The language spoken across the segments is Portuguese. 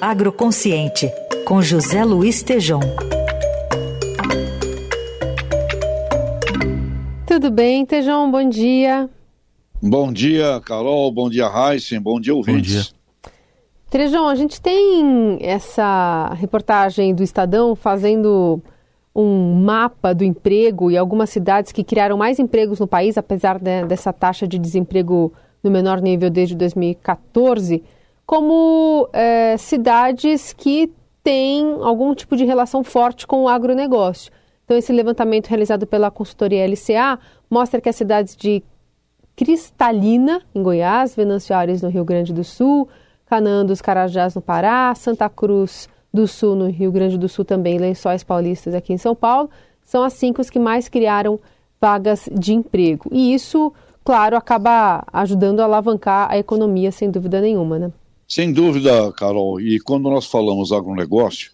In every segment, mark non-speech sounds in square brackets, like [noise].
Agroconsciente, com José Luiz Tejom. Tudo bem, Tejão? Bom dia. Bom dia, Carol. Bom dia, Heisen. Bom dia, ouvintes. Bom dia. A gente tem essa reportagem do Estadão fazendo um mapa do emprego e algumas cidades que criaram mais empregos no país, apesar de, dessa taxa de desemprego no menor nível desde 2014, como é, cidades que têm algum tipo de relação forte com o agronegócio. Então, esse levantamento realizado pela consultoria LCA mostra que as cidades de Cristalina, em Goiás, Venâncio Aires, no Rio Grande do Sul, Canaã dos Carajás, no Pará, Santa Cruz do Sul, no Rio Grande do Sul também, Lençóis Paulistas aqui em São Paulo, são as cinco que mais criaram vagas de emprego. E isso, claro, acaba ajudando a alavancar a economia, sem dúvida nenhuma, né? Sem dúvida, Carol. E quando nós falamos agronegócio,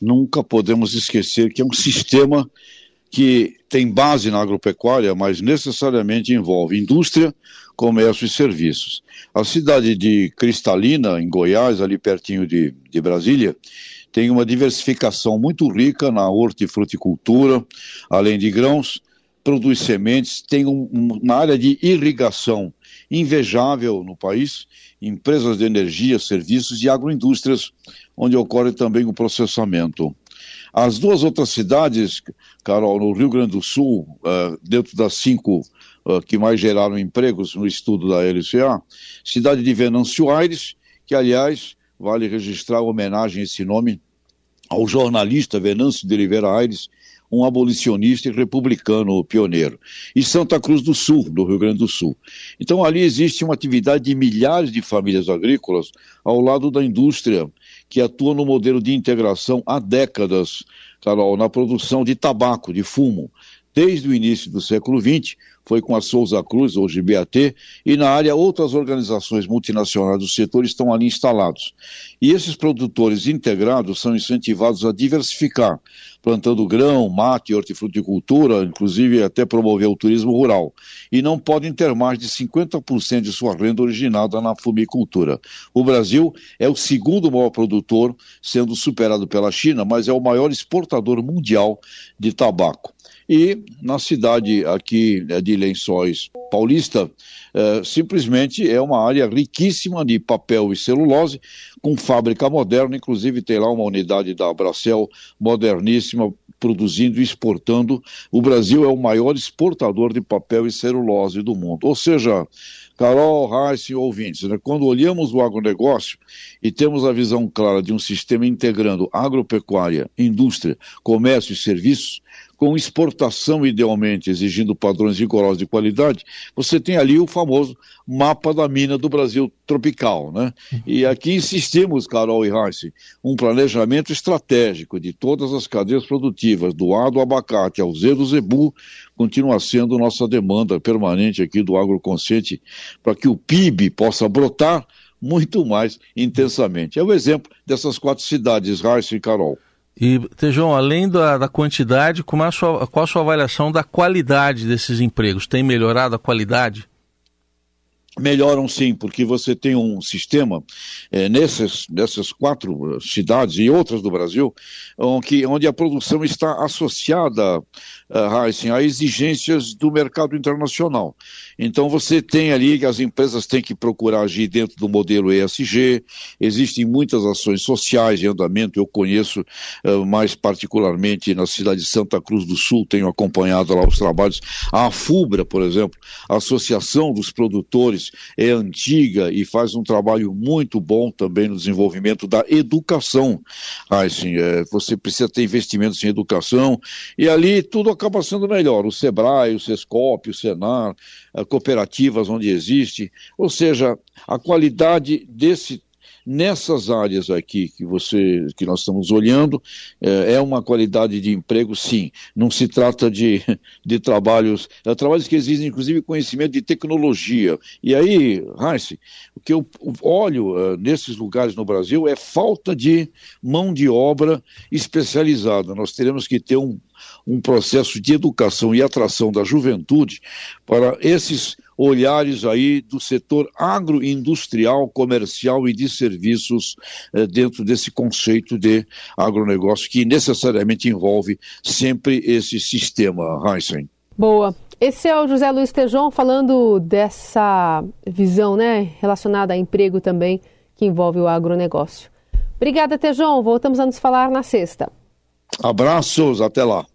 nunca podemos esquecer que é um sistema que tem base na agropecuária, mas necessariamente envolve indústria, comércio e serviços. A cidade de Cristalina, em Goiás, ali pertinho de, de Brasília, tem uma diversificação muito rica na hortifruticultura, além de grãos, produz sementes, tem um, uma área de irrigação invejável no país, empresas de energia, serviços e agroindústrias, onde ocorre também o processamento. As duas outras cidades, Carol, no Rio Grande do Sul, uh, dentro das cinco uh, que mais geraram empregos no estudo da LCA, cidade de Venâncio Aires, que aliás vale registrar homenagem a esse nome ao jornalista Venâncio de Oliveira Aires, um abolicionista e republicano pioneiro. E Santa Cruz do Sul, do Rio Grande do Sul. Então ali existe uma atividade de milhares de famílias agrícolas ao lado da indústria, que atua no modelo de integração há décadas, Carol, na produção de tabaco, de fumo. Desde o início do século XX, foi com a Souza Cruz, hoje BAT, e na área outras organizações multinacionais do setor estão ali instalados. E esses produtores integrados são incentivados a diversificar, plantando grão, mate, hortifruticultura, inclusive até promover o turismo rural. E não podem ter mais de 50% de sua renda originada na fumicultura. O Brasil é o segundo maior produtor, sendo superado pela China, mas é o maior exportador mundial de tabaco. E na cidade aqui né, de Lençóis Paulista, é, simplesmente é uma área riquíssima de papel e celulose, com fábrica moderna, inclusive tem lá uma unidade da Bracel moderníssima, produzindo e exportando. O Brasil é o maior exportador de papel e celulose do mundo. Ou seja, Carol, Reis e ouvintes, né? quando olhamos o agronegócio e temos a visão clara de um sistema integrando agropecuária, indústria, comércio e serviços, com exportação idealmente exigindo padrões rigorosos de qualidade, você tem ali o famoso mapa da mina do Brasil tropical, né? E aqui insistimos, Carol e Heisen, um planejamento estratégico de todas as cadeias produtivas, do A do abacate ao Z do zebu, continua sendo nossa demanda permanente aqui do agroconsciente para que o PIB possa brotar muito mais intensamente. É o exemplo dessas quatro cidades, Heisen e Carol. E, Tejão, além da, da quantidade, como é a sua, qual a sua avaliação da qualidade desses empregos? Tem melhorado a qualidade? Melhoram sim, porque você tem um sistema é, nessas, nessas quatro cidades e outras do Brasil, onde, onde a produção está associada uh, a exigências do mercado internacional. Então você tem ali que as empresas têm que procurar agir dentro do modelo ESG, existem muitas ações sociais em andamento, eu conheço mais particularmente na cidade de Santa Cruz do Sul, tenho acompanhado lá os trabalhos, a FUBRA, por exemplo, a Associação dos Produtores, é antiga e faz um trabalho muito bom também no desenvolvimento da educação. Heisen, é, você precisa ter investimentos em educação, e ali tudo acaba sendo melhor. O SEBRAE, o SESCOP, o SENAR, cooperativas onde existe. Ou seja, a qualidade desse Nessas áreas aqui que você, que nós estamos olhando, é, é uma qualidade de emprego, sim. Não se trata de, [laughs] de trabalhos, é, trabalhos que exigem inclusive conhecimento de tecnologia. E aí, Heinz, o que eu olho uh, nesses lugares no Brasil é falta de mão de obra especializada. Nós teremos que ter um, um processo de educação e atração da juventude para esses olhares aí do setor agroindustrial, comercial e de serviços eh, dentro desse conceito de agronegócio que necessariamente envolve sempre esse sistema, Heisen. Boa. Esse é o José Luiz Tejon falando dessa visão né, relacionada a emprego também, que envolve o agronegócio. Obrigada, Tejon. Voltamos a nos falar na sexta. Abraços, até lá.